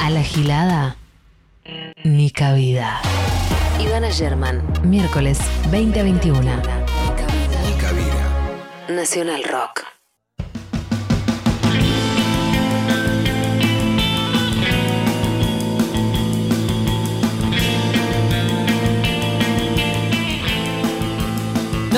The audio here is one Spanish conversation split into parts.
A la gilada, ni cabida. Ivana German, miércoles 2021. Ni cabida. Nacional Rock.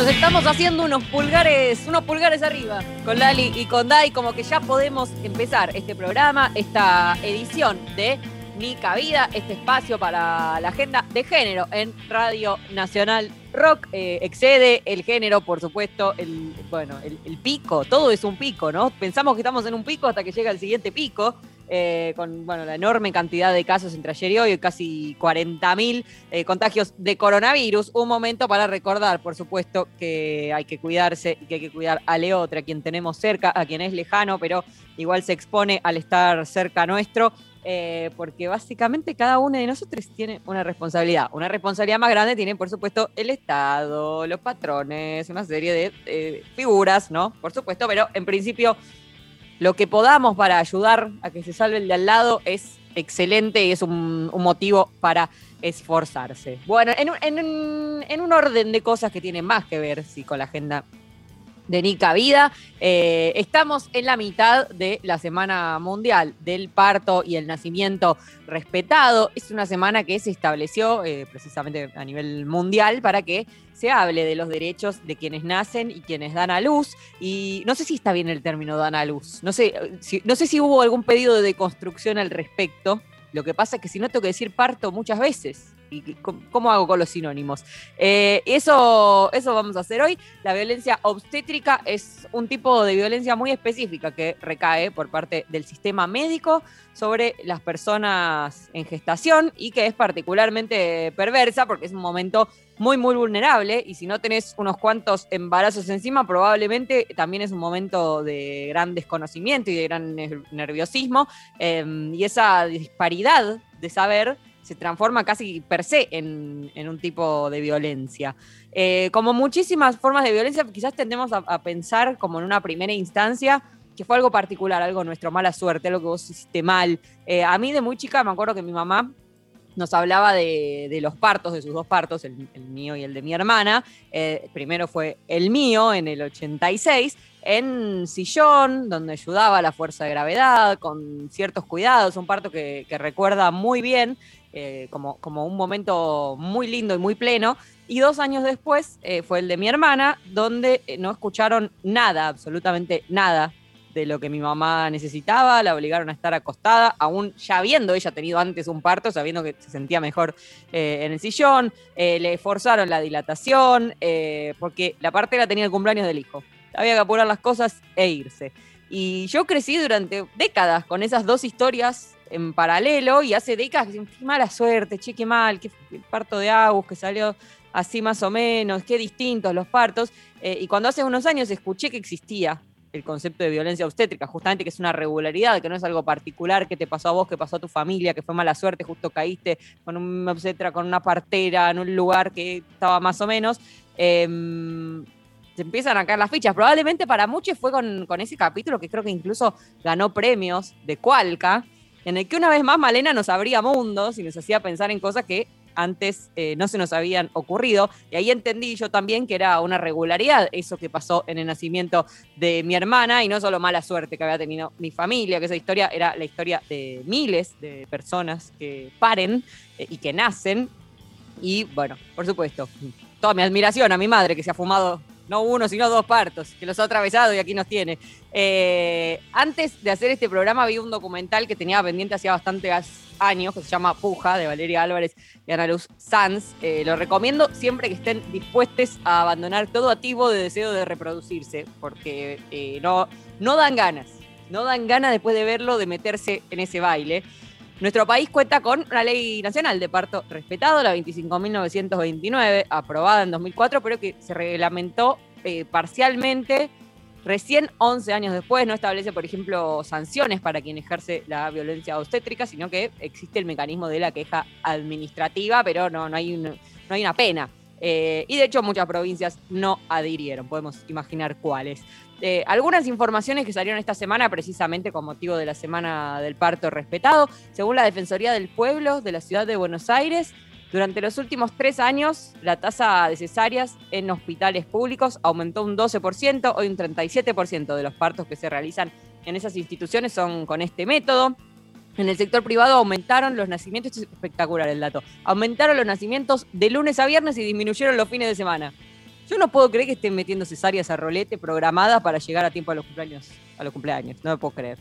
Nos estamos haciendo unos pulgares, unos pulgares arriba con Lali y con Dai, como que ya podemos empezar este programa, esta edición de Ni Cabida, este espacio para la agenda de género en Radio Nacional Rock. Eh, excede el género, por supuesto, el, bueno, el, el pico, todo es un pico, ¿no? Pensamos que estamos en un pico hasta que llega el siguiente pico. Eh, con bueno, la enorme cantidad de casos entre ayer y hoy, casi 40.000 eh, contagios de coronavirus. Un momento para recordar, por supuesto, que hay que cuidarse y que hay que cuidar a Leotra, a quien tenemos cerca, a quien es lejano, pero igual se expone al estar cerca nuestro. eh, porque básicamente cada uno de nosotros tiene una responsabilidad. Una responsabilidad más grande tiene, por supuesto, el Estado, los patrones, una serie de eh, figuras, ¿no? Por supuesto, pero en principio lo que podamos para ayudar a que se salve el de al lado es excelente y es un, motivo para esforzarse. Bueno, en, en en un orden de cosas que tienen más que ver sí, con la agenda de Nica Vida, eh, estamos en la mitad de la Semana Mundial del Parto y el Nacimiento Respetado. Es una semana que se estableció eh, precisamente a nivel mundial para que se hable de los derechos de quienes nacen y quienes dan a luz. Y no sé si está bien el término dan a luz. No sé eh, si, no sé si hubo algún pedido de deconstrucción al respecto. Lo que pasa es que si no tengo que decir parto muchas veces. ¿Y cómo- hago con los sinónimos? Eh, eso, eso vamos a hacer hoy. La violencia obstétrica es un tipo de violencia muy específica que recae por parte del sistema médico sobre las personas en gestación y que es particularmente perversa porque es un momento muy, muy vulnerable y si no tenés unos cuantos embarazos encima, probablemente también es un momento de gran desconocimiento y de gran ner- nerviosismo eh, y esa disparidad de saber se transforma casi per se en, un tipo de violencia. Eh, como muchísimas formas de violencia, quizás tendemos a, a pensar como en una primera instancia que fue algo particular, algo nuestro, mala suerte, algo que vos hiciste mal. Eh, a mí de muy chica me acuerdo que mi mamá nos hablaba de, los partos, de sus dos partos, el, mío y el de mi hermana. Eh, primero fue el mío en el 86, en sillón, donde ayudaba la fuerza de gravedad, con ciertos cuidados, un parto que, recuerda muy bien, eh, como, como un momento muy lindo y muy pleno. Y dos años después eh, fue el de mi hermana, donde no escucharon nada, absolutamente nada de lo que mi mamá necesitaba, la obligaron a estar acostada, aún ya habiendo ella tenido antes un parto, sabiendo que se sentía mejor eh, en el sillón, eh, le forzaron la dilatación, eh, porque la partera tenía el cumpleaños del hijo. Había que apurar las cosas e irse. Y yo crecí durante décadas con esas dos historias en paralelo y hace décadas que qué mala suerte, che, qué mal, qué parto de Agus que salió así más o menos, qué distintos los partos. Eh, y cuando hace unos años escuché que existía el concepto de violencia obstétrica, justamente que es una regularidad, que no es algo particular que te pasó a vos, que pasó a tu familia, que fue mala suerte, justo caíste con un obstetra, con una partera en un lugar que estaba más o menos. em, se empiezan a caer las fichas. Probablemente para muchos fue con, con ese capítulo que creo que incluso ganó premios de Cualca, en el que una vez más Malena nos abría mundos y nos hacía pensar en cosas que antes eh, no se nos habían ocurrido. Y ahí entendí yo también que era una regularidad eso que pasó en el nacimiento de mi hermana y no solo mala suerte que había tenido mi familia, que esa historia era la historia de miles de personas que paren eh, y que nacen. Y bueno, por supuesto, toda mi admiración a mi madre que se ha fumado no uno, sino dos partos, que los ha atravesado y aquí nos tiene. Eh, antes de hacer este programa vi un documental que tenía pendiente hacía bastantes años, que se llama Puja, de Valeria Álvarez y Ana Luz Sanz. Eh, lo recomiendo siempre que estén dispuestos a abandonar todo activo de deseo de reproducirse, porque eh, no, no dan ganas, no dan ganas después de verlo de meterse en ese baile. Nuestro país cuenta con una ley nacional de parto respetado, la 25.929, aprobada en 2004, pero que se reglamentó eh, parcialmente recién 11 años después. No establece, por ejemplo, sanciones para quien ejerce la violencia obstétrica, sino que existe el mecanismo de la queja administrativa, pero no, no, hay, no hay una pena. eh, y de hecho muchas provincias no adhirieron, podemos imaginar cuáles. Eh, algunas informaciones que salieron esta semana precisamente con motivo de la Semana del Parto Respetado, según la Defensoría del Pueblo de la Ciudad de Buenos Aires, durante los últimos tres años, la tasa de cesáreas en hospitales públicos aumentó un 12%, hoy un 37% de los partos que se realizan en esas instituciones son con este método. En el sector privado aumentaron los nacimientos, esto es espectacular el dato, aumentaron los nacimientos de lunes a viernes y disminuyeron los fines de semana. Yo no puedo creer que estén metiendo cesáreas a rolete programadas para llegar a tiempo a los cumpleaños, a los cumpleaños, no me puedo creer.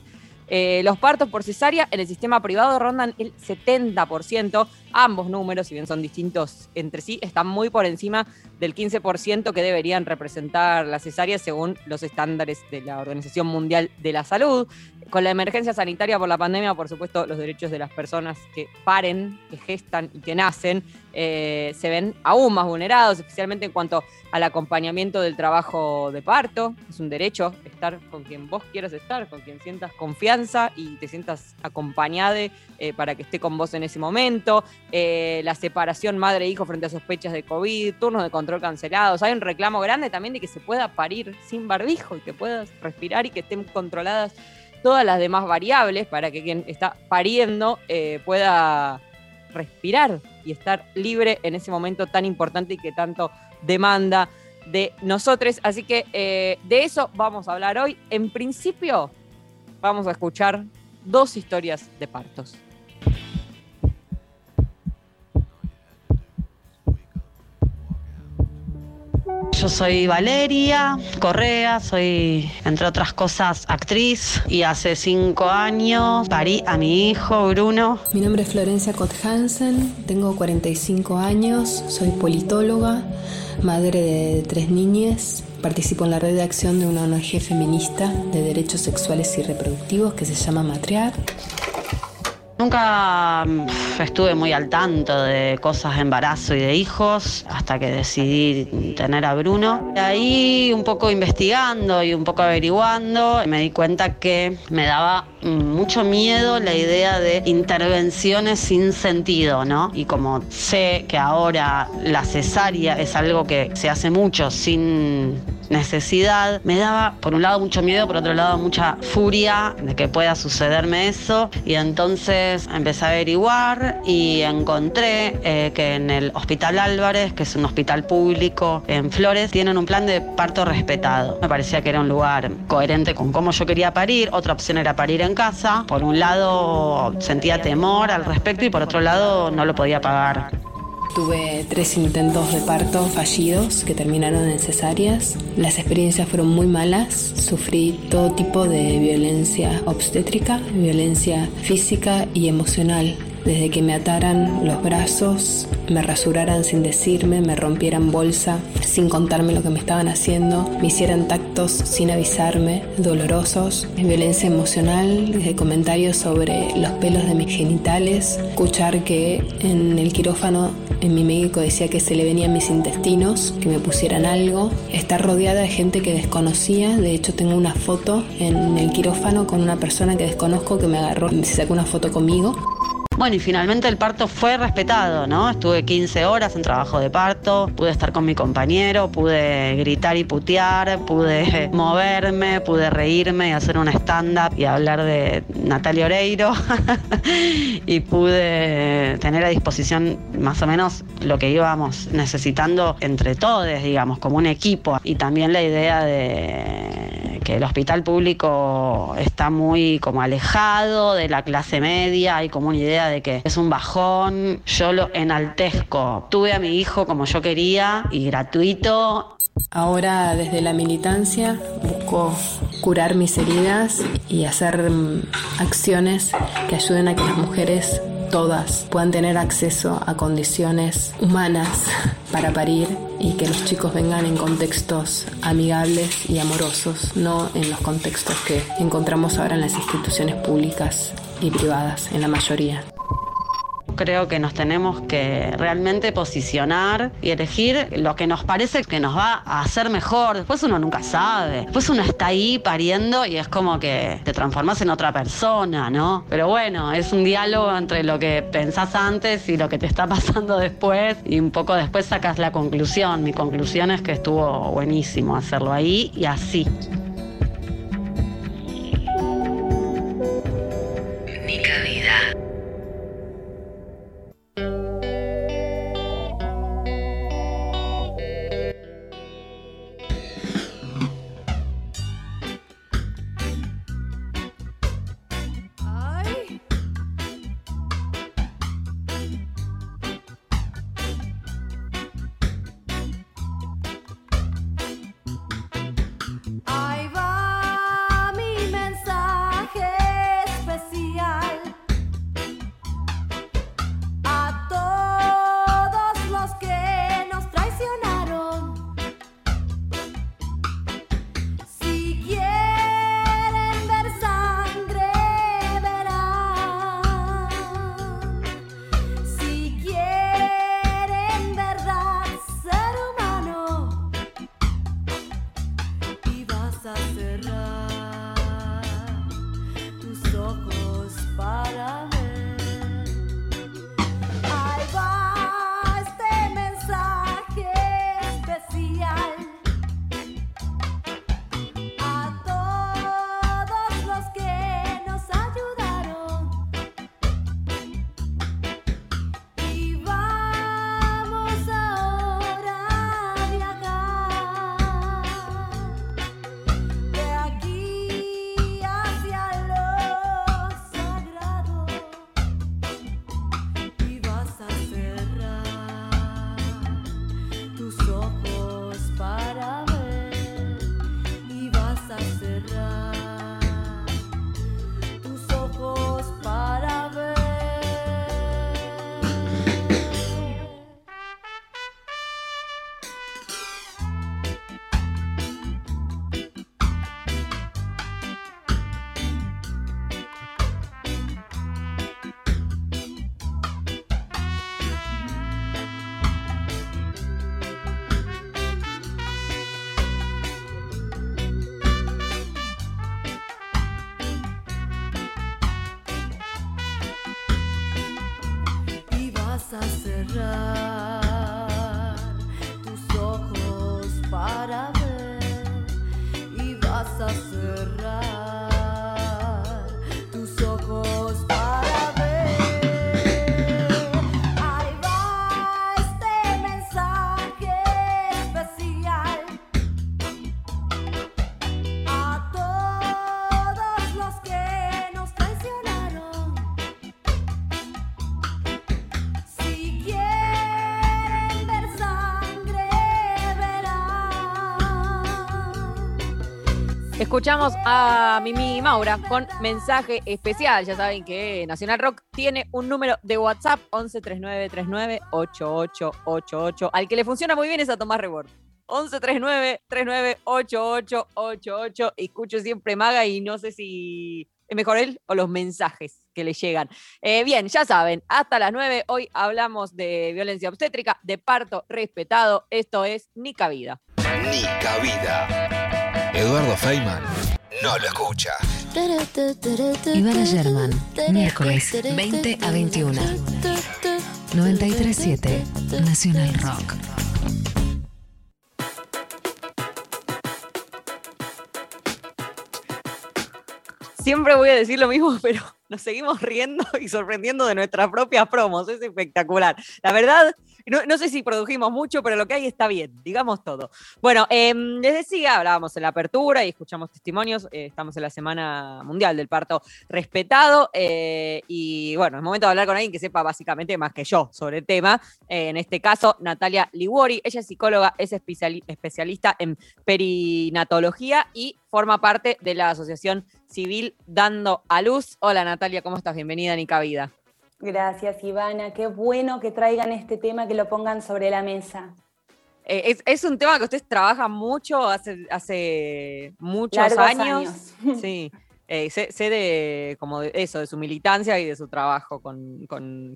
Eh, los partos por cesárea en el sistema privado rondan el 70%. Ambos números, si bien son distintos entre sí, están muy por encima del 15% que deberían representar las cesáreas según los estándares de la Organización Mundial de la Salud. Con la emergencia sanitaria por la pandemia, por supuesto, los derechos de las personas que paren, que gestan y que nacen eh, se ven aún más vulnerados, especialmente en cuanto al acompañamiento del trabajo de parto. Es un derecho estar con quien vos quieras estar, con quien sientas confianza y te sientas acompañada eh, para que esté con vos en ese momento. Eh, la separación madre-hijo frente a sospechas de COVID, turnos de control cancelados. Hay un reclamo grande también de que se pueda parir sin barbijo y que puedas respirar y que estén controladas todas las demás variables para que quien está pariendo pueda respirar y estar libre en ese momento tan importante y que tanto demanda de nosotros. Así que eh, de eso vamos a hablar hoy. En principio, vamos a escuchar dos historias de partos. Yo soy Valeria Correa, soy, entre otras cosas, actriz y hace cinco años parí a mi hijo Bruno. Mi nombre es Florencia Cott Hansen, tengo 45 años, soy politóloga, madre de tres niñas. Participo en la red de acción de una ONG feminista de derechos sexuales y reproductivos que se llama Matriar. Nunca mm, estuve muy al tanto de cosas de embarazo y de hijos hasta que decidí tener a Bruno. Ahí un poco investigando y un poco averiguando me di cuenta que me daba mucho miedo la idea de intervenciones sin sentido, ¿no? Y como sé que ahora la cesárea es algo que se hace mucho sin necesidad, me daba por un lado mucho miedo, por otro lado mucha furia de que pueda sucederme eso y entonces empecé a averiguar y encontré eh, que en el Hospital Álvarez, que es un hospital público en Flores, tienen un plan de parto respetado. Me parecía que era un lugar coherente con cómo yo quería parir, otra opción era parir en casa. Por un lado sentía temor al respecto y por otro lado no lo podía pagar. Tuve tres intentos de parto fallidos que terminaron en cesáreas. Las experiencias fueron muy malas. Sufrí todo tipo de violencia obstétrica, violencia física y emocional desde que me ataran los brazos, me rasuraran sin decirme, me rompieran bolsa sin contarme lo que me estaban haciendo, me hicieran tactos sin avisarme, dolorosos, violencia emocional, desde comentarios sobre los pelos de mis genitales, escuchar que en el quirófano en mi médico decía que se le venían mis intestinos, que me pusieran algo, estar rodeada de gente que desconocía, de hecho tengo una foto en el quirófano con una persona que desconozco que me agarró, se sacó una foto conmigo. Bueno, y finalmente el parto fue respetado, ¿no? Estuve 15 horas en trabajo de parto, pude estar con mi compañero, pude gritar y putear, pude moverme, pude reírme y hacer un stand-up y hablar de Natalia Oreiro y pude tener a disposición más o menos lo que íbamos necesitando entre todos, digamos, como un equipo. Y también la idea de que el hospital público está muy como alejado de la clase media, hay como una idea de que es un bajón, yo lo enaltezco. Tuve a mi hijo como yo quería y gratuito. Ahora desde la militancia busco curar mis heridas y hacer mm, acciones que ayuden a que las mujeres todas puedan tener acceso a condiciones humanas para parir y que los chicos vengan en contextos amigables y amorosos, no en los contextos que encontramos ahora en las instituciones públicas y privadas, en la mayoría creo que nos tenemos que realmente posicionar y elegir lo que nos parece que nos va a hacer mejor. Después uno nunca sabe. Después uno está ahí pariendo y es como que te transformas en otra persona, ¿no? Pero bueno, es un diálogo entre lo que pensás antes y lo que te está pasando después y un poco después sacas la conclusión. Mi conclusión es que estuvo buenísimo hacerlo ahí y así. Escuchamos a Mimi Maura con mensaje especial. Ya saben que Nacional Rock tiene un número de WhatsApp 1139398888. Al que le funciona muy bien es a Tomás Rebord. 1139398888. Escucho siempre Maga y no sé si es mejor él o los mensajes que le llegan. Eh, bien, ya saben, hasta las 9 hoy hablamos de violencia obstétrica, de parto respetado. Esto es Ni Cabida. Ni Cabida. Eduardo Feynman no lo escucha. Ivana German, miércoles 20 a 21. 937 Nacional Rock. Siempre voy a decir lo mismo, pero nos seguimos riendo y sorprendiendo de nuestras propias promos. Es espectacular. La verdad, no, sé si produjimos mucho, pero lo que hay está bien, digamos todo. Bueno, eh, les decía, hablábamos en la apertura y escuchamos testimonios. Eh, estamos en la Semana Mundial del Parto Respetado. Eh, y bueno, es momento de hablar con alguien que sepa básicamente más que yo sobre el tema. Eh, en este caso, Natalia Liguori. Ella es psicóloga, es especialista en perinatología y forma parte de la Asociación Civil Dando a Luz. Hola Natalia, ¿cómo estás? Bienvenida a Nica Vida. Gracias, Ivana. Qué bueno que traigan este tema, que lo pongan sobre la mesa. Eh, es, un tema que ustedes trabajan mucho hace, hace muchos años. Sí. eh, sé, de como de eso, de su militancia y de su trabajo con,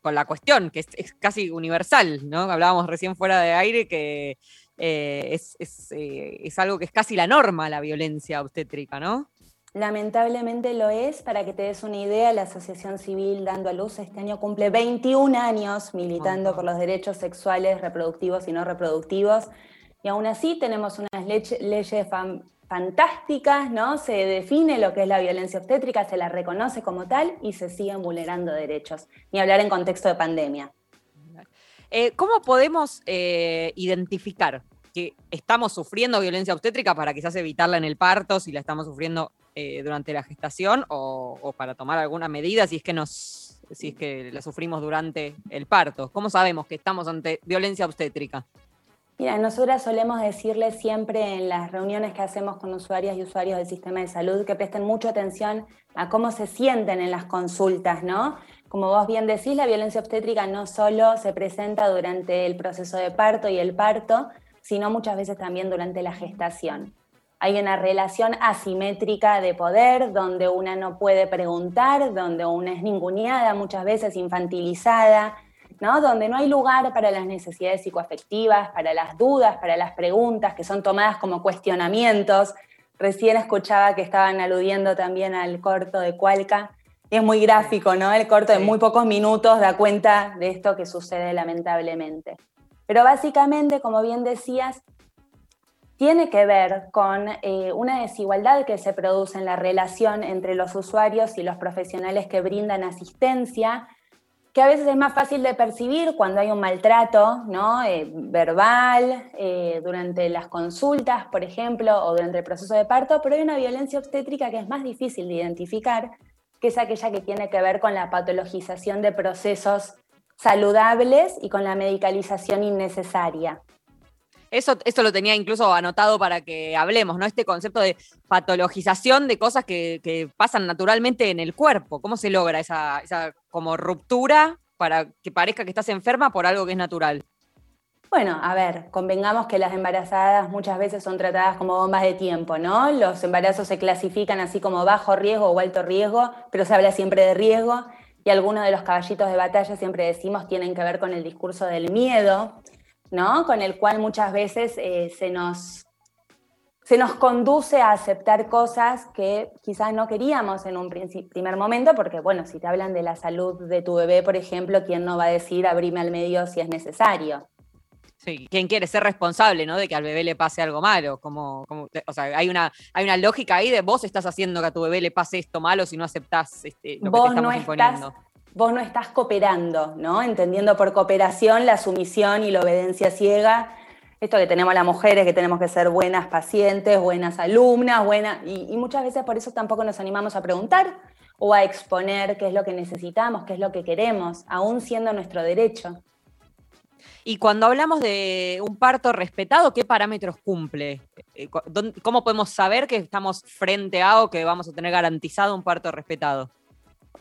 la cuestión, que es, casi universal, ¿no? Hablábamos recién fuera de aire que eh, es, eh, es, algo que es casi la norma, la violencia obstétrica, ¿no? Lamentablemente lo es. Para que te des una idea, la Asociación Civil Dando a Luz este año cumple 21 años militando por los derechos sexuales, reproductivos y no reproductivos. Y aún así tenemos unas leyes fantásticas, ¿no? Se define lo que es la violencia obstétrica, se la reconoce como tal y se siguen vulnerando derechos, ni hablar en contexto de pandemia. Eh, ¿Cómo podemos eh, identificar que estamos sufriendo violencia obstétrica para quizás evitarla en el parto, si la estamos sufriendo eh, durante la gestación, o, para tomar alguna medida si es que nos, si es que la sufrimos durante el parto? ¿Cómo sabemos que estamos ante violencia obstétrica? Mira, nosotras solemos decirle siempre en las reuniones que hacemos con usuarias y usuarios del sistema de salud que presten mucha atención a cómo se sienten en las consultas, ¿no? Como vos bien decís, la violencia obstétrica no solo se presenta durante el proceso de parto y el parto, sino muchas veces también durante la gestación. Hay una relación asimétrica de poder donde una no puede preguntar, donde una es ninguneada, muchas veces infantilizada, donde no hay lugar para las necesidades psicoafectivas, para las dudas, para las preguntas que son tomadas como cuestionamientos. Recién escuchaba que estaban aludiendo también al corto de Cualca. Es muy gráfico, ¿no? El corto de muy pocos minutos da cuenta de esto que sucede lamentablemente. Pero básicamente, como bien decías, tiene que ver con eh, una desigualdad que se produce en la relación entre los usuarios y los profesionales que brindan asistencia, que a veces es más fácil de percibir cuando hay un maltrato ¿no? Eh, verbal, eh, durante las consultas, por ejemplo, o durante el proceso de parto, pero hay una violencia obstétrica que es más difícil de identificar, que es aquella que tiene que ver con la patologización de procesos saludables y con la medicalización innecesaria. Eso, lo tenía incluso anotado para que hablemos, ¿no? Este concepto de patologización de cosas que, pasan naturalmente en el cuerpo. ¿Cómo se logra esa, como ruptura para que parezca que estás enferma por algo que es natural? Bueno, a ver, convengamos que las embarazadas muchas veces son tratadas como bombas de tiempo, ¿no? Los embarazos se clasifican así como bajo riesgo o alto riesgo, pero se habla siempre de riesgo y algunos de los caballitos de batalla siempre decimos tienen que ver con el discurso del miedo, ¿no? Con el cual muchas veces eh, se, nos, se nos conduce a aceptar cosas que quizás no queríamos en un primer momento, porque bueno, si te hablan de la salud de tu bebé, por ejemplo, ¿quién no va a decir abrime al medio si es necesario? Sí, ¿quién quiere ser responsable, ¿no? De que al bebé le pase algo malo. Como, o sea, hay una, hay una lógica ahí de vos estás haciendo que a tu bebé le pase esto malo si no aceptás este, lo que te estamos no imponiendo vos no estás cooperando, ¿no? Entendiendo por cooperación la sumisión y la obediencia ciega. Esto que tenemos las mujeres, que tenemos que ser buenas pacientes, buenas alumnas, buenas. Y, muchas veces por eso tampoco nos animamos a preguntar o a exponer qué es lo que necesitamos, qué es lo que queremos, aún siendo nuestro derecho. Y cuando hablamos de un parto respetado, ¿qué parámetros cumple? Eh, ¿Cómo podemos saber que estamos frente a o que vamos a tener garantizado un parto respetado?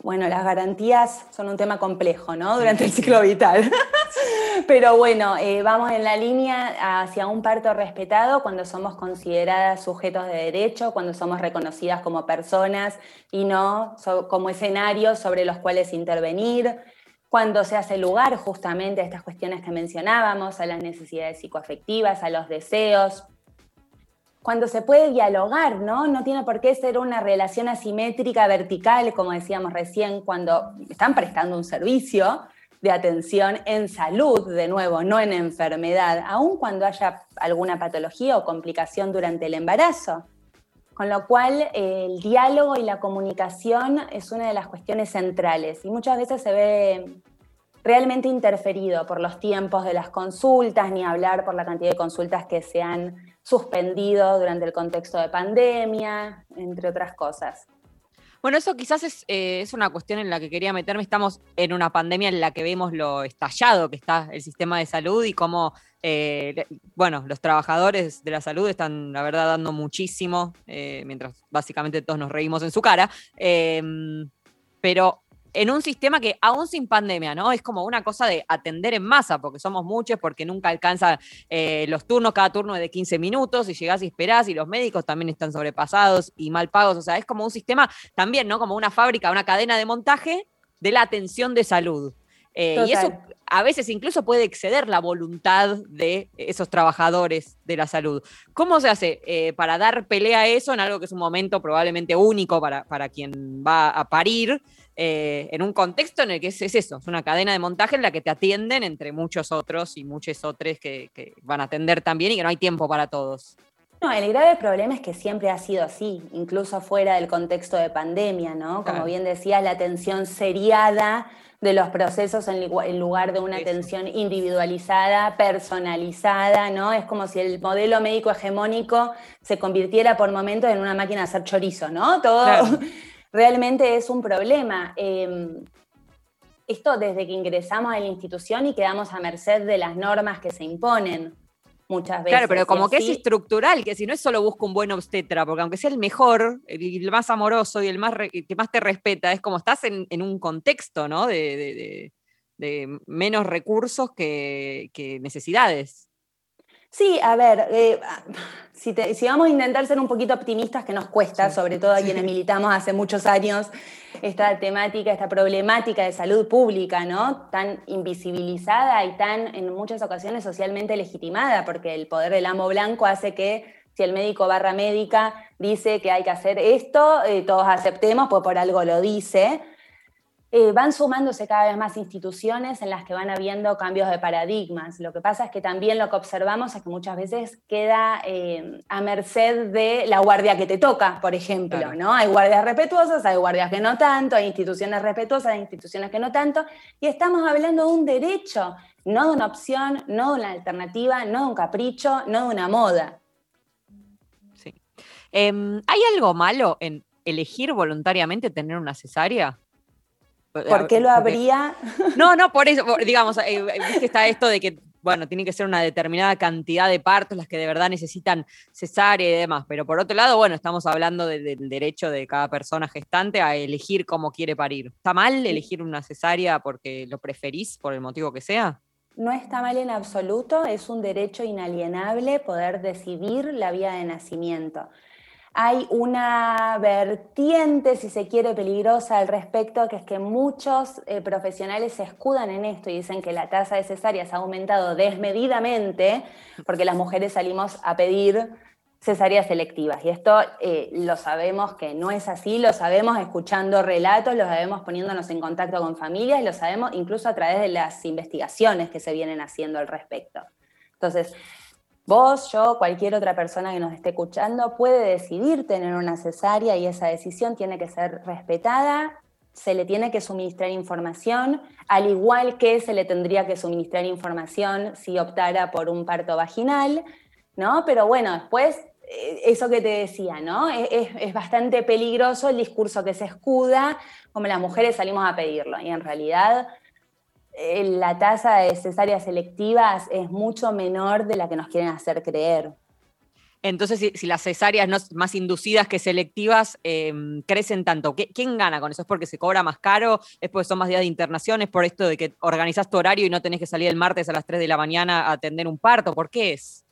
Bueno, las garantías son un tema complejo, ¿no? Durante el ciclo vital. Pero bueno, eh, vamos en la línea hacia un parto respetado cuando somos consideradas sujetos de derecho, cuando somos reconocidas como personas y no como escenarios sobre los cuales intervenir, cuando se hace lugar justamente a estas cuestiones que mencionábamos, a las necesidades psicoafectivas, a los deseos, cuando se puede dialogar, ¿no? No tiene por qué ser una relación asimétrica vertical, como decíamos recién, cuando están prestando un servicio de atención en salud, de nuevo, no en enfermedad, aun cuando haya alguna patología o complicación durante el embarazo. Con lo cual, el diálogo y la comunicación es una de las cuestiones centrales y muchas veces se ve realmente interferido por los tiempos de las consultas, ni hablar por la cantidad de consultas que se han suspendido durante el contexto de pandemia, entre otras cosas. Bueno, eso quizás eh, es, una cuestión en la que quería meterme. Estamos en una pandemia en la que vemos lo estallado que está el sistema de salud y cómo, eh, bueno, los trabajadores de la salud están, la verdad, dando muchísimo, eh, mientras básicamente todos nos reímos en su cara. Em, pero en un sistema que aún sin pandemia, ¿no? Es como una cosa de atender en masa, porque somos muchos, porque nunca alcanza eh, los turnos, cada turno es de 15 minutos, y llegás y esperás, y los médicos también están sobrepasados y mal pagos, o sea, es como un sistema también, ¿no? Como una fábrica, una cadena de montaje de la atención de salud. Eh, y eso a veces incluso puede exceder la voluntad de esos trabajadores de la salud. ¿Cómo se hace eh, para dar pelea a eso en algo que es un momento probablemente único para, para quien va a parir? Eh, en un contexto en el que es, eso, es una cadena de montaje en la que te atienden entre muchos otros y muchos otros que, van a atender también y que no hay tiempo para todos. No, el grave problema es que siempre ha sido así, incluso fuera del contexto de pandemia, ¿no? Como bien decías, la atención seriada de los procesos en, lugar de una atención individualizada, personalizada, ¿no? Es como si el modelo médico hegemónico se convirtiera por momentos en una máquina de hacer chorizo, ¿no? Todo realmente es un problema. Em, esto desde que ingresamos a la institución y quedamos a merced de las normas que se imponen muchas veces. Claro, pero como que es estructural, que si no es solo busco un buen obstetra, porque aunque sea el mejor, el, más amoroso y el, más que más te respeta, es como estás en, un contexto, ¿no? De, menos recursos que, que necesidades. Sí, a ver, eh, si, vamos a intentar ser un poquito optimistas, que nos cuesta, sobre todo a quienes militamos hace muchos años esta temática, esta problemática de salud pública, ¿no? Tan invisibilizada y tan en muchas ocasiones socialmente legitimada, porque el poder del amo blanco hace que si el médico barra médica dice que hay que hacer esto, eh, todos aceptemos, pues por algo lo dice. Eh, van sumándose cada vez más instituciones en las que van habiendo cambios de paradigmas. Lo que pasa es que también lo que observamos es que muchas veces queda eh, a merced de la guardia que te toca, por ejemplo. ¿no? Hay guardias respetuosas, hay guardias que no tanto, hay instituciones respetuosas, hay instituciones que no tanto, y estamos hablando de un derecho, no de una opción, no de una alternativa, no de un capricho, no de una moda. Sí. Em, ¿Hay algo malo en elegir voluntariamente tener una cesárea? ¿Por qué lo habría? No, no, por eso, digamos, eh, que está esto de que, bueno, tiene que ser una determinada cantidad de partos las que de verdad necesitan cesárea y demás, pero por otro lado, bueno, estamos hablando del derecho de cada persona gestante a elegir cómo quiere parir. ¿Está mal elegir una cesárea porque lo preferís, por el motivo que sea? No está mal en absoluto, es un derecho inalienable poder decidir la vía de nacimiento hay una vertiente, si se quiere, peligrosa al respecto, que es que muchos eh, profesionales se escudan en esto y dicen que la tasa de cesáreas ha aumentado desmedidamente porque las mujeres salimos a pedir cesáreas selectivas. Y esto eh, lo sabemos que no es así, lo sabemos escuchando relatos, lo sabemos poniéndonos en contacto con familias, lo sabemos incluso a través de las investigaciones que se vienen haciendo al respecto. Entonces, Vos, yo, cualquier otra persona que nos esté escuchando puede decidir tener una cesárea y esa decisión tiene que ser respetada, se le tiene que suministrar información, al igual que se le tendría que suministrar información si optara por un parto vaginal, ¿no? Pero bueno, después, eh, eso que te decía, ¿no? Es, es bastante peligroso el discurso que se escuda, como las mujeres salimos a pedirlo, y en realidad la tasa de cesáreas selectivas es mucho menor de la que nos quieren hacer creer. Entonces, si, las cesáreas no, más inducidas que selectivas em, crecen tanto, ¿quién gana con eso? ¿Es porque se cobra más caro? ¿Es porque son más días de internación? ¿Es por esto de que organizas tu horario y no tenés que salir el martes a las 3 de la mañana a atender un parto? ¿Por qué es?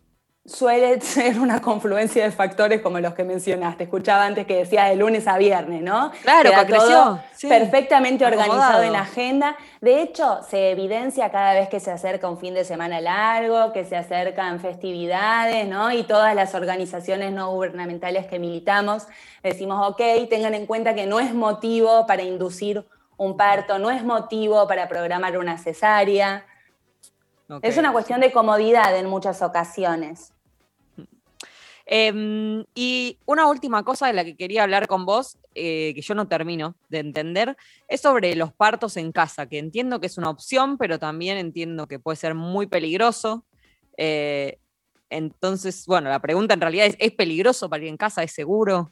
Suele ser una confluencia de factores como los que mencionaste. Escuchaba antes que decía de lunes a viernes, ¿no? Claro, que todo perfectamente organizado en la agenda. De hecho, se evidencia cada vez que se acerca un fin de semana largo, que se acercan festividades, ¿no? Y todas las organizaciones no gubernamentales que militamos decimos, ok, tengan en cuenta que no es motivo para inducir un parto, no es motivo para programar una cesárea. Es una cuestión de comodidad en muchas ocasiones. Em, y una última cosa de la que quería hablar con vos, eh, que yo no termino de entender, es sobre los partos en casa, que entiendo que es una opción, pero también entiendo que puede ser muy peligroso. Eh, entonces, bueno, la pregunta en realidad es, ¿es peligroso para ir en casa? ¿Es seguro?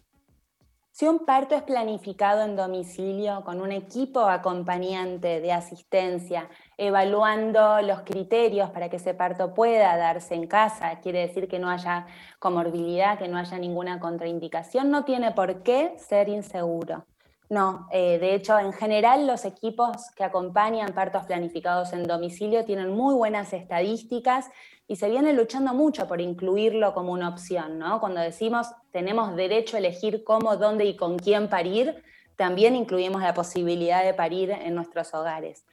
Si un parto es planificado en domicilio con un equipo acompañante de asistencia, evaluando los criterios para que ese parto pueda darse en casa, quiere decir que no haya comorbilidad, que no haya ninguna contraindicación, no tiene por qué ser inseguro. No, eh, de hecho, en general los equipos que acompañan partos planificados en domicilio tienen muy buenas estadísticas y se viene luchando mucho por incluirlo como una opción, ¿no? Cuando decimos tenemos derecho a elegir cómo, dónde y con quién parir, también incluimos la posibilidad de parir en nuestros hogares.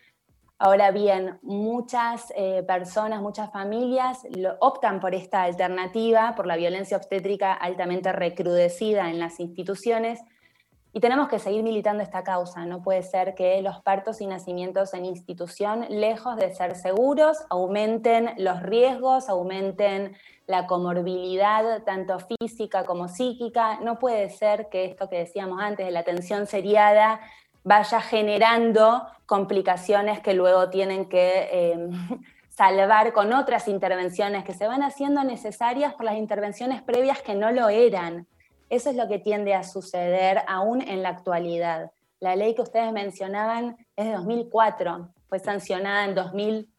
Ahora bien, muchas eh, personas, muchas familias optan por esta alternativa, por la violencia obstétrica altamente recrudecida en las instituciones, y tenemos que seguir militando esta causa. No puede ser que los partos y nacimientos en institución, lejos de ser seguros, aumenten los riesgos, aumenten la comorbilidad, tanto física como psíquica. No puede ser que esto que decíamos antes de la atención seriada vaya generando complicaciones que luego tienen que em, salvar con otras intervenciones que se van haciendo necesarias por las intervenciones previas que no lo eran. Eso es lo que tiende a suceder aún en la actualidad. La ley que ustedes mencionaban es de 2004, fue sancionada en 2000,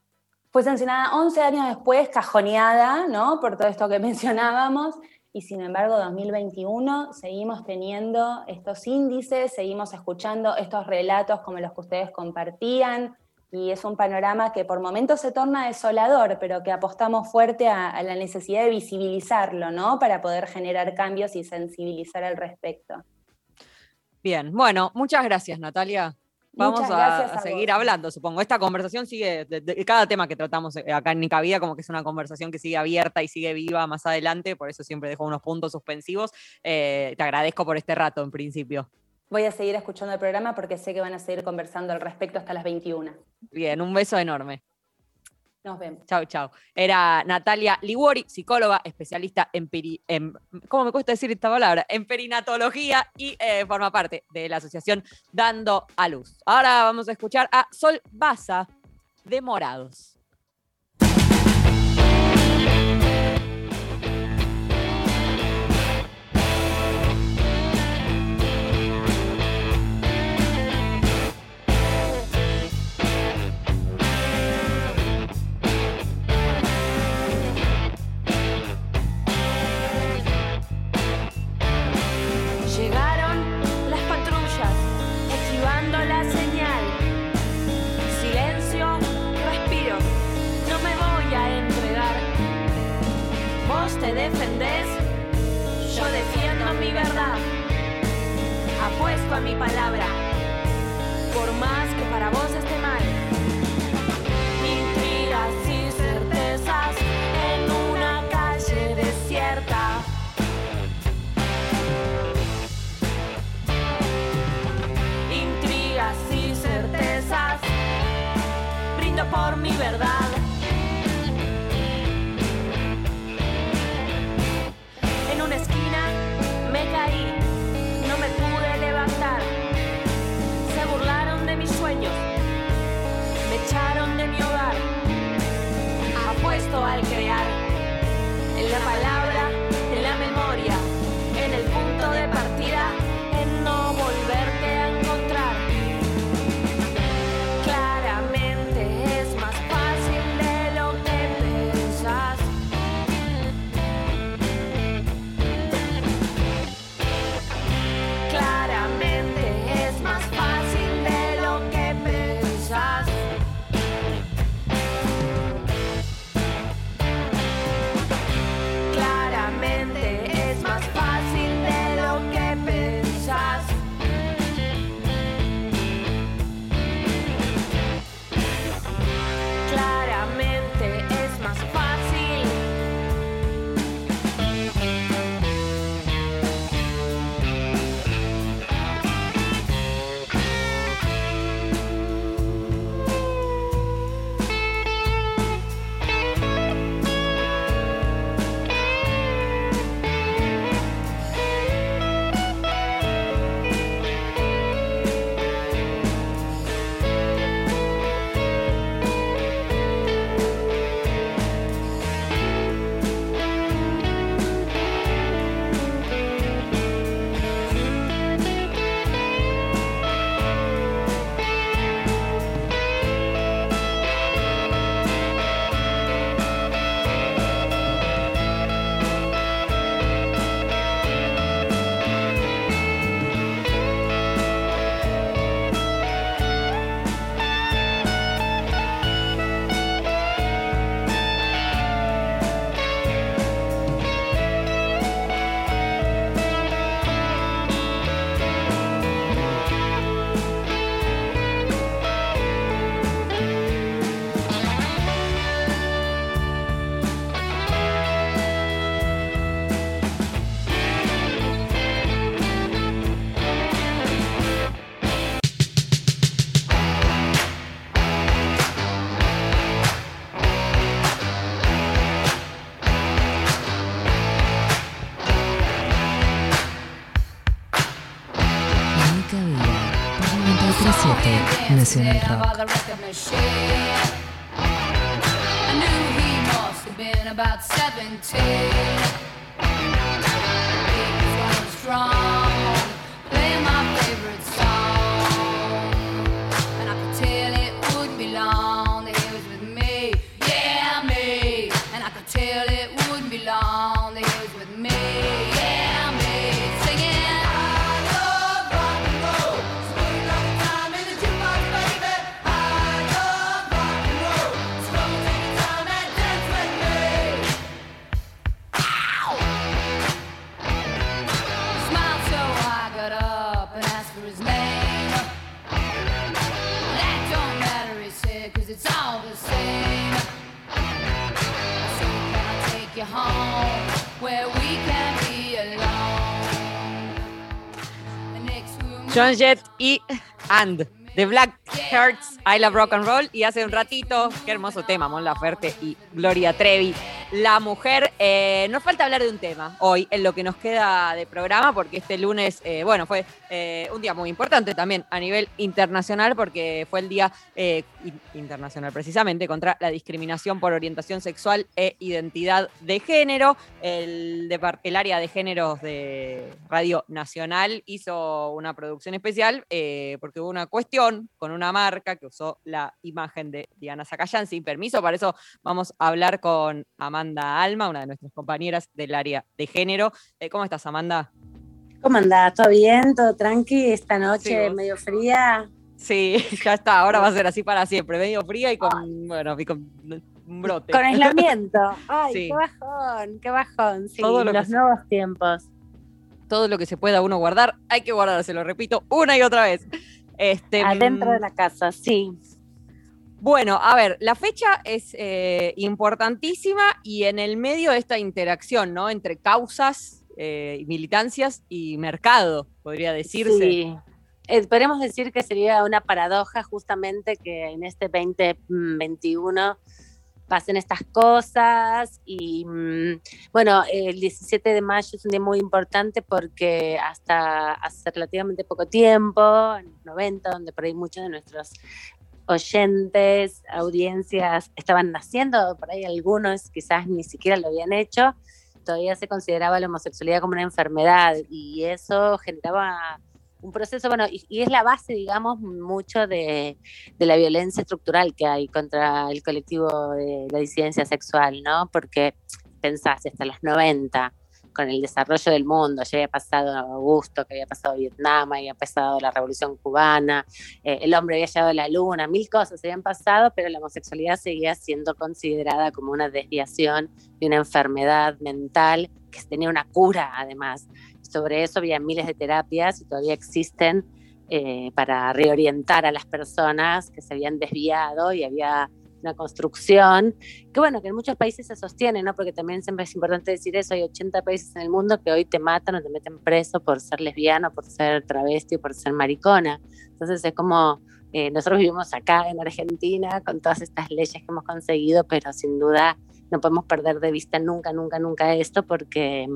fue sancionada 11 años después, cajoneada, ¿no? Por todo esto que mencionábamos, y sin embargo 2021 seguimos teniendo estos índices, seguimos escuchando estos relatos como los que ustedes compartían, y es un panorama que por momentos se torna desolador, pero que apostamos fuerte a, la necesidad de visibilizarlo, ¿no? Para poder generar cambios y sensibilizar al respecto. Bien, bueno, muchas gracias, Natalia. Vamos a, seguir hablando, supongo. Esta conversación sigue, de, cada tema que tratamos eh, acá en Nica Vida, como que es una conversación que sigue abierta y sigue viva más adelante, por eso siempre dejo unos puntos suspensivos. Eh, te agradezco por este rato, en principio. Voy a seguir escuchando el programa porque sé que van a seguir conversando al respecto hasta las 21. Bien, un beso enorme. Nos vemos. Chao, chao. Era Natalia Liguori, psicóloga, especialista en, ¿cómo me cuesta decir esta palabra? En perinatología y eh, forma parte de la asociación Dando a Luz. Ahora vamos a escuchar a Sol Baza de Morados. Mi palabra, por más There Rock. the record machine. I knew he must have been about 17. John Jett y And. The Black Hearts, I Love Rock and Roll. Y hace un ratito, qué hermoso tema, Mon Laferte y Gloria Trevi. La mujer, eh, nos falta hablar de un tema hoy en lo que nos queda de programa, porque este lunes, eh, bueno, fue eh, un día muy importante también a nivel internacional, porque fue el día in- internacional precisamente contra la discriminación por orientación sexual e identidad de género. El, área de géneros de Radio Nacional hizo una producción especial porque hubo una cuestión con una marca que usó la imagen de Diana Zacayán sin permiso. Para eso vamos a hablar con Amanda Alma, una de nuestras compañeras del área de género. Eh, ¿Cómo estás, Amanda? ¿Cómo andás? ¿Todo bien? ¿Todo tranqui? Esta noche Sí, medio fría. Sí, ya está, ahora va a ser así para siempre, medio fría y con, bueno, y con un brote. Con aislamiento. Ay, Sí. qué bajón, qué bajón. Sí, Todo lo los nuevos tiempos. Todo lo que se pueda uno guardar, hay que guardárselo, repito, una y otra vez. Este, Adentro mm, de la casa, sí. Bueno, a ver, la fecha es eh, importantísima y en el medio de esta interacción, ¿no? Entre causas, eh, militancias y mercado, podría decirse. Sí. Podemos decir que sería una paradoja justamente que en este 2021 pasen estas cosas y mm, bueno, el 17 de mayo es un día muy importante porque hasta hace relativamente poco tiempo, en los 90, donde por ahí muchos de nuestros oyentes, audiencias estaban naciendo, por ahí algunos quizás ni siquiera lo habían hecho, todavía se consideraba la homosexualidad como una enfermedad y eso generaba un proceso, bueno, y, es la base, digamos, mucho de, de la violencia estructural que hay contra el colectivo de la disidencia sexual, ¿no? Porque pensás, hasta los 90, con el desarrollo del mundo, ya había pasado Augusto, que había pasado Vietnam, había pasado la Revolución Cubana, eh, el hombre había llegado a la luna, mil cosas habían pasado, pero la homosexualidad seguía siendo considerada como una desviación de una enfermedad mental que tenía una cura además. Sobre eso había miles de terapias y todavía existen eh, para reorientar a las personas que se habían desviado y había una construcción que bueno, que en muchos países se sostiene, ¿no? Porque también siempre es importante decir eso, hay 80 países en el mundo que hoy te matan o te meten preso por ser lesbiana, por ser travesti, por ser maricona. Entonces es como, eh, nosotros vivimos acá en Argentina con todas estas leyes que hemos conseguido, pero sin duda no podemos perder de vista nunca, nunca, nunca esto porque...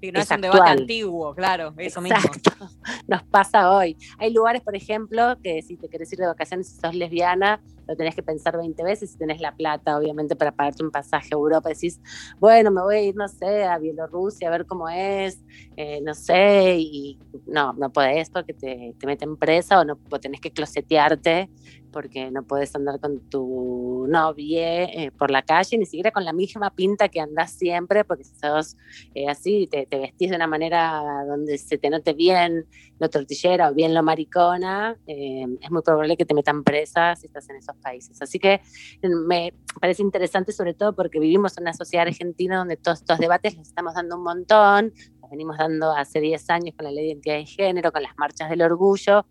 Y no es, es un debate antiguo, claro, eso mismo. Exacto, nos pasa hoy. Hay lugares, por ejemplo, que si te querés ir de vacaciones y sos lesbiana, lo tenés que pensar 20 veces si tenés la plata, obviamente, para pagarte un pasaje a Europa. Decís, bueno, me voy a ir, no sé, a Bielorrusia a ver cómo es, eh, no sé, y no, no podés porque te, te meten presa o no o tenés que closetearte porque no podés andar con tu novia eh, por la calle, ni siquiera con la misma pinta que andás siempre, porque si sos eh, así, te, te vestís de una manera donde se te note bien lo tortillera o bien lo maricona, eh, es muy probable que te metan presa si estás en esos países. Así que eh, me parece interesante sobre todo porque vivimos en una sociedad argentina donde todos estos debates los estamos dando un montón, los venimos dando hace 10 años con la ley de identidad de género, con las marchas del orgullo,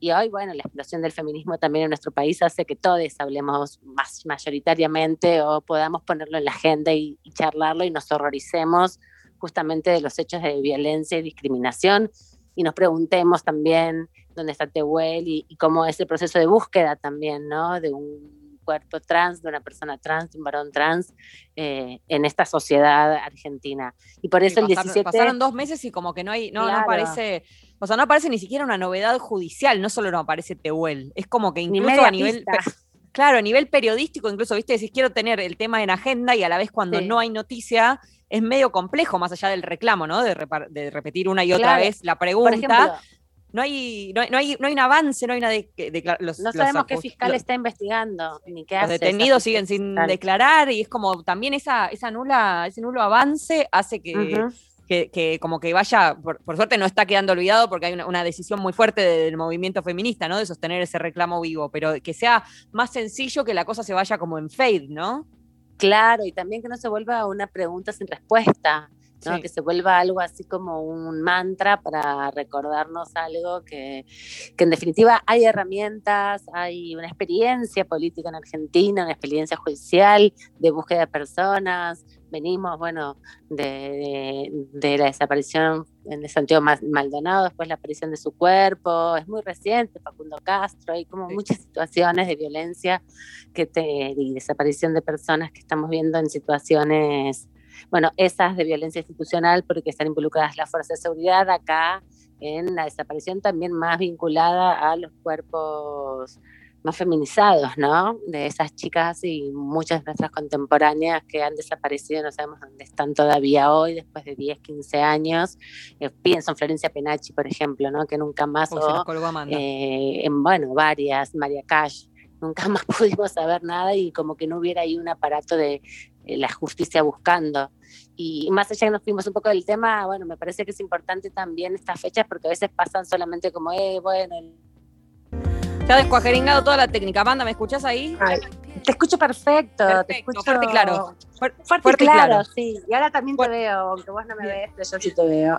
y hoy, bueno, la explosión del feminismo también en nuestro país hace que todos hablemos más mayoritariamente o podamos ponerlo en la agenda y, y charlarlo y nos horroricemos justamente de los hechos de violencia y discriminación y nos preguntemos también dónde está Tehuel y, y cómo es el proceso de búsqueda también, ¿no? De un cuerpo trans, de una persona trans, de un varón trans eh, en esta sociedad argentina. Y por eso Sí, el pasaron, 17... pasaron dos meses y como que no hay, no, no Claro. O sea, no aparece ni siquiera una novedad judicial, no solo no aparece Tehuel. Es como que incluso a nivel. pista. Claro, a nivel periodístico, incluso, viste, decís quiero tener el tema en agenda y a la vez cuando Sí. no hay noticia, es medio complejo, más allá del reclamo, ¿no? De, de repetir una y otra vez la Por pregunta. ejemplo, no, hay, no, hay, no, hay, no hay un avance, no hay una de, de- de- los, no los sabemos qué fiscal los- está investigando, ni qué los hace. detenidos siguen sin fiscal. declarar y es como también esa, esa nula, ese nulo avance hace que. Que, que como que vaya, por, suerte no está quedando olvidado porque hay una, una decisión muy fuerte del movimiento feminista, ¿no? De sostener ese reclamo vivo, pero que sea más sencillo que la cosa se vaya como en fade, ¿no? Claro, y también que no se vuelva una pregunta sin respuesta, ¿no? Sí. que se vuelva algo así como un mantra para recordarnos algo que, que en definitiva hay herramientas, hay una experiencia política en Argentina, una experiencia judicial de búsqueda de personas. Venimos, bueno, de, de- de la desaparición de Santiago Ma- Maldonado, después la aparición de su cuerpo, es muy reciente, Facundo Castro, hay como Sí. muchas situaciones de violencia que te, y desaparición de personas que estamos viendo en situaciones, bueno, esas de violencia institucional porque están involucradas las fuerzas de seguridad acá en la desaparición también más vinculada a los cuerpos más feminizados, ¿no? De esas chicas y muchas de nuestras contemporáneas que han desaparecido, no sabemos dónde están todavía hoy, después de 10, 15 años. Eh, pienso en Florencia Penachi, por ejemplo, ¿no? Que nunca más, Uy, se nos o, colgó Amanda. eh, en, bueno, varias, María Cash, nunca más pudimos saber nada y como que no hubiera ahí un aparato de eh, la justicia buscando. Y más allá que nos fuimos un poco del tema, bueno, me parece que es importante también estas fechas porque a veces pasan solamente como, eh, bueno, el- Se ha descuajeringado toda la técnica. Amanda, ¿me escuchás ahí? te escucho perfecto, te escucho fuerte y claro. Fuer- Fuerte, fuerte y claro, claro. sí. Y ahora también te veo, aunque vos no me ves, pero yo sí te veo.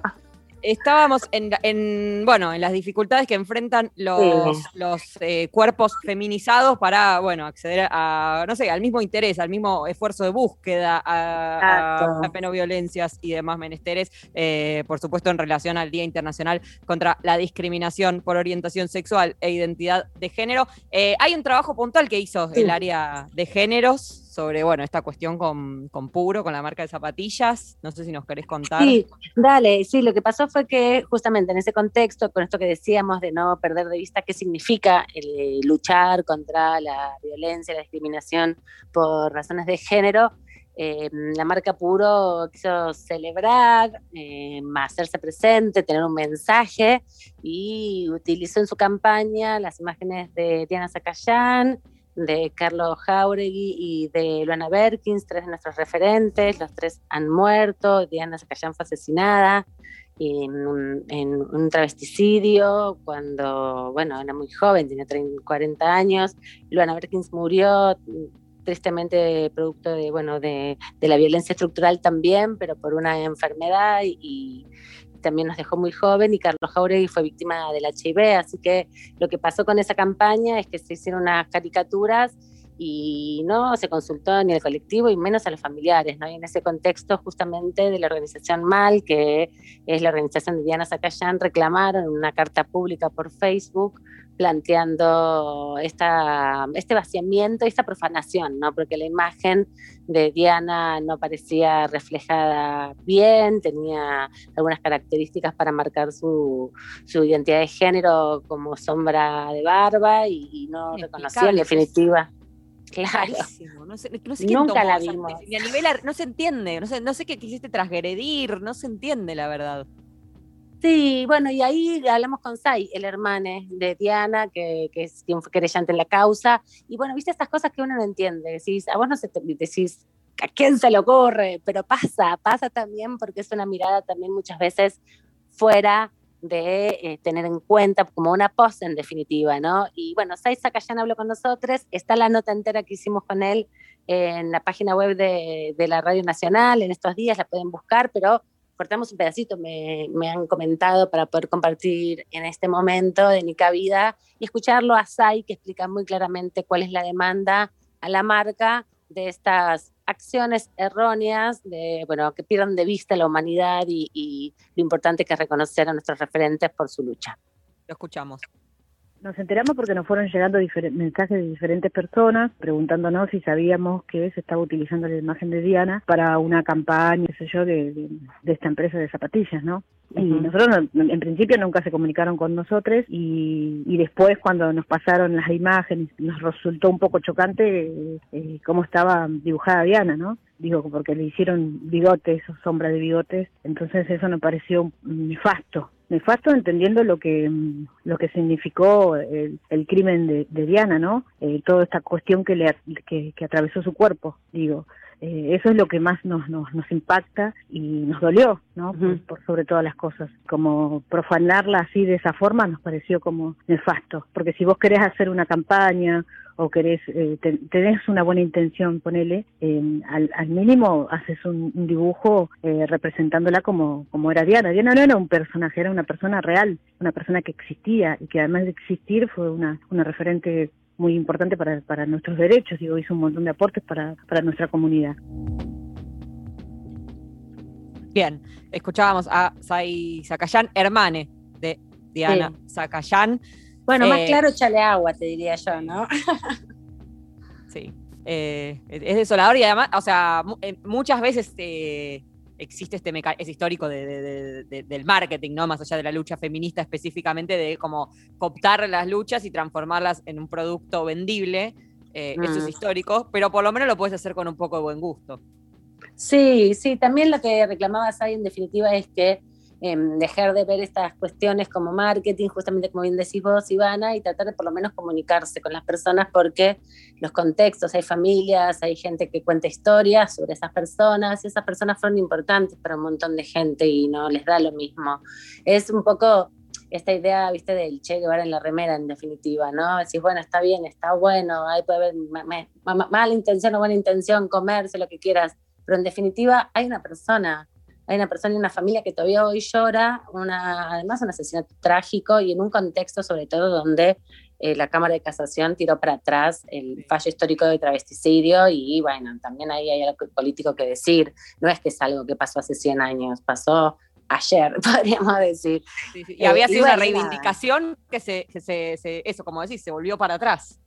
Estábamos en, en, bueno, en las dificultades que enfrentan los, Sí. los eh, cuerpos feminizados para, bueno, acceder a, no sé, al mismo interés, al mismo esfuerzo de búsqueda, a, a, penoviolencias y demás menesteres, eh, por supuesto en relación al Día Internacional contra la Discriminación por Orientación Sexual e Identidad de Género. Eh, hay un trabajo puntual que hizo Sí. el área de géneros sobre, bueno, esta cuestión con, con Puro, con la marca de zapatillas. No sé si nos querés contar. Sí, dale, sí, lo que pasó fue que justamente en ese contexto, con esto que decíamos de no perder de vista qué significa el, luchar contra la violencia, la discriminación por razones de género, eh, la marca Puro quiso celebrar, eh, hacerse presente, tener un mensaje y utilizó en su campaña las imágenes de Diana Zacayán, de Carlos Jauregui y de Luana Berkins, tres de nuestros referentes, los tres han muerto, Diana Zacayán fue asesinada en un, en un travesticidio cuando, bueno, era muy joven, tenía 30, 40 años, Luana Berkins murió tristemente producto de, bueno, de, la violencia estructural también, pero por una enfermedad y también nos dejó muy joven y Carlos Jauregui fue víctima del HIV, así que lo que pasó con esa campaña es que se hicieron unas caricaturas y no se consultó ni al colectivo y menos a los familiares, ¿no? Y en ese contexto justamente de la organización MAL, que es la organización de Diana Zacayán, reclamaron una carta pública por Facebook planteando esta, este vaciamiento, esta profanación, ¿no? Porque la imagen de Diana no parecía reflejada bien, tenía algunas características para marcar su, su identidad de género como sombra de barba y, y no reconocía en definitiva. Claro. Rarísimo, No sé, no sé quién Nunca la vimos. ni a nivel no se entiende, no sé, no sé qué quisiste transgredir, no se entiende la verdad. Sí, bueno, y ahí hablamos con Sai, el hermano de Diana, que, que es quien fue querellante en la causa. Y bueno, viste estas cosas que uno no entiende. Decís, a vos no se te decís, ¿a quién se le ocurre? Pero pasa, pasa también porque es una mirada también muchas veces fuera de eh, tener en cuenta como una pose en definitiva, ¿no? Y bueno, Sai Zacayán habló con nosotros, está la nota entera que hicimos con él en la página web de, de la Radio Nacional en estos días, la pueden buscar, pero cortamos un pedacito, me, me, han comentado para poder compartir en este momento de Nica Vida y escucharlo a Sai, que explica muy claramente cuál es la demanda a la marca de estas acciones erróneas, de, bueno, que pierdan de vista la humanidad y, y lo importante que es reconocer a nuestros referentes por su lucha. Lo escuchamos. Nos enteramos porque nos fueron llegando mensajes de diferentes personas preguntándonos si sabíamos que se estaba utilizando la imagen de Diana para una campaña, qué sé yo, de, de- de esta empresa de zapatillas, ¿no? Y nosotros no- en principio nunca se comunicaron con nosotros y, y después cuando nos pasaron las imágenes nos resultó un poco chocante eh, eh, cómo estaba dibujada Diana, ¿no? Digo, porque le hicieron bigotes o sombra de bigotes, entonces eso nos pareció nefasto. Nefasto entendiendo lo que mm, lo que significó el, el crimen de, de Diana, ¿no? Eh, toda esta cuestión que le que, que atravesó su cuerpo, digo. Eh, eso es lo que más nos, nos, nos impacta y nos dolió, ¿no? Por- por, sobre todas las cosas. Como profanarla así de esa forma nos pareció como nefasto. Porque si vos querés hacer una campaña o querés, eh, te- tenés una buena intención, ponele, eh, al, al mínimo haces un, un dibujo eh, representándola como, como era Diana. Diana no era un personaje, era una persona real, una persona que existía y que además de existir fue una, una referente muy importante para, para nuestros derechos, digo, hizo un montón de aportes para, para nuestra comunidad. Bien, escuchábamos a Sai Zacayán, hermane de Diana Zacayán. Bueno, más Eh, claro, échale agua, te diría yo, ¿no? Sí. Eh, es es desolador y además, o sea, eh, muchas veces eh, existe este meca- es histórico de- de- de- de- del marketing, ¿no? Más allá de la lucha feminista específicamente, de como cooptar las luchas y transformarlas en un producto vendible. Eh, Eso es Mm. histórico, pero por lo menos lo puedes hacer con un poco de buen gusto. Sí, sí, también lo que reclamaba Sai en definitiva es que em, dejar de ver estas cuestiones como marketing, justamente como bien decís vos, Ivana, y tratar de por lo menos comunicarse con las personas porque los contextos, hay familias, hay gente que cuenta historias sobre esas personas esas personas fueron importantes para un montón de gente y no les da lo mismo. Es un poco esta idea, viste, del Che Guevara en la remera, en definitiva, ¿no? Decís, bueno, está bien, está bueno, ahí puede haber ma- ma- ma- mala intención o buena intención, comerse, lo que quieras, pero en definitiva hay una persona, hay una persona y una familia que todavía hoy llora, una, además un asesinato trágico y en un contexto sobre todo donde eh, la Cámara de Casación tiró para atrás el fallo histórico de travesticidio y bueno, también ahí hay algo político que decir, no es que es algo que pasó hace 100 años, pasó ayer, podríamos decir. Sí, sí. Y Eh, había y sido una bueno, nada. reivindicación que se, que se, se- eso, como decís, se volvió para atrás.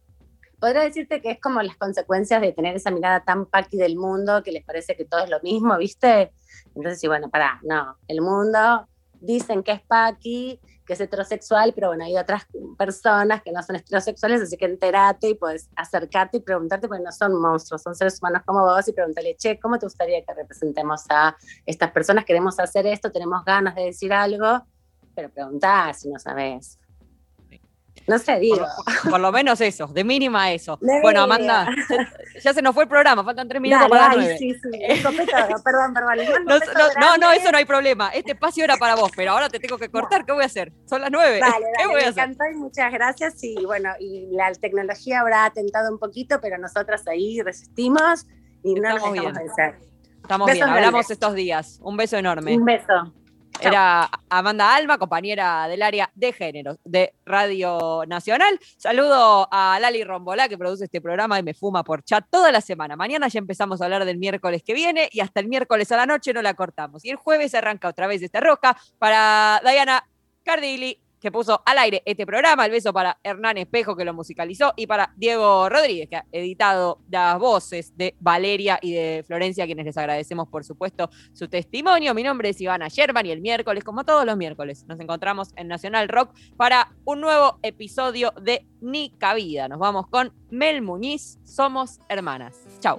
Podría decirte que es como las consecuencias de tener esa mirada tan paqui del mundo que les parece que todo es lo mismo, ¿viste? Entonces, sí, bueno, pará, no, el mundo dicen que es paqui, que es heterosexual, pero bueno, hay otras personas que no son heterosexuales, así que entérate y puedes acercarte y preguntarte, porque no son monstruos, son seres humanos como vos, y preguntarle, che, ¿cómo te gustaría que representemos a estas personas? Queremos hacer esto, tenemos ganas de decir algo, pero preguntá si no sabes. No sé, digo. Por lo menos eso, de mínima eso. De bueno. Amanda, ya se nos fue el programa, faltan tres minutos Dale, para las ay, nueve. sí, sí, perdón, perdón. No, no, no, eso no hay problema. Este espacio era para vos, pero ahora te tengo que cortar. ¿Qué voy a hacer? Son las nueve. Dale, ¿Qué dale, voy a me hacer? encantó y muchas gracias. Y bueno, y la tecnología habrá atentado un poquito, pero nosotras ahí resistimos y no nos dejamos bien. vencer. Estamos Besos bien, hablamos grandes. estos días. Un beso enorme. Un beso. Era Amanda Alma, compañera del área de géneros de Radio Nacional. Saludo a Lali Rombolá, que produce este programa y me fuma por chat toda la semana. Mañana ya empezamos a hablar del miércoles que viene y hasta el miércoles a la noche no la cortamos. Y el jueves arranca otra vez esta roca para Diana Cardilli, que puso al aire este programa. El beso para Hernán Espejo, que lo musicalizó, y para Diego Rodríguez, que ha editado las voces de Valeria y de Florencia, a quienes les agradecemos, por supuesto, su testimonio. Mi nombre es Ivana Sherman y el miércoles, como todos los miércoles, nos encontramos en Nacional Rock para un nuevo episodio de Ni Cabida. Nos vamos con Mel Muñiz, Somos Hermanas. Chau.